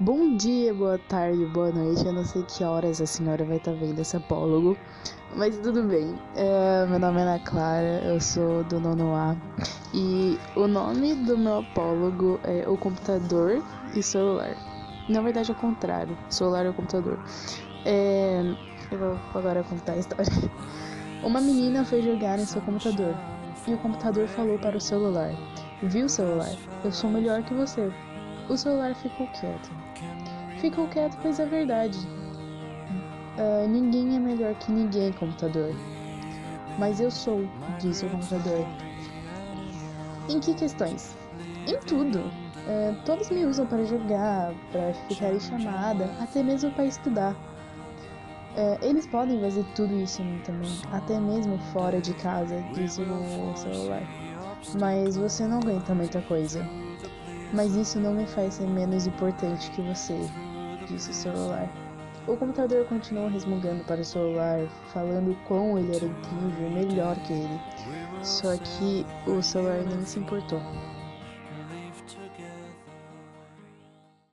Bom dia, boa tarde, boa noite. Eu não sei que horas a senhora vai estar tá vendo esse apólogo, mas tudo bem. É, meu nome é Ana Clara, eu sou do nono A e o nome do meu apólogo é o computador e celular. Na verdade, é o contrário: celular e o computador. É, eu vou agora contar a história. Uma menina foi jogar em seu computador e o computador falou para o celular: Viu, celular? Eu sou melhor que você. O celular ficou quieto. Ficou quieto, pois é verdade. Uh, ninguém é melhor que ninguém, computador. Mas eu sou, disse o computador. Em que questões? Em tudo. Uh, todos me usam para jogar, para ficar em chamada, até mesmo para estudar. Uh, eles podem fazer tudo isso em mim também, até mesmo fora de casa, disse o celular. Mas você não aguenta muita coisa. Mas isso não me faz ser menos importante que você, disse o celular. O computador continuou resmungando para o celular, falando quão ele era incrível, melhor que ele. Só que o celular nem se importou.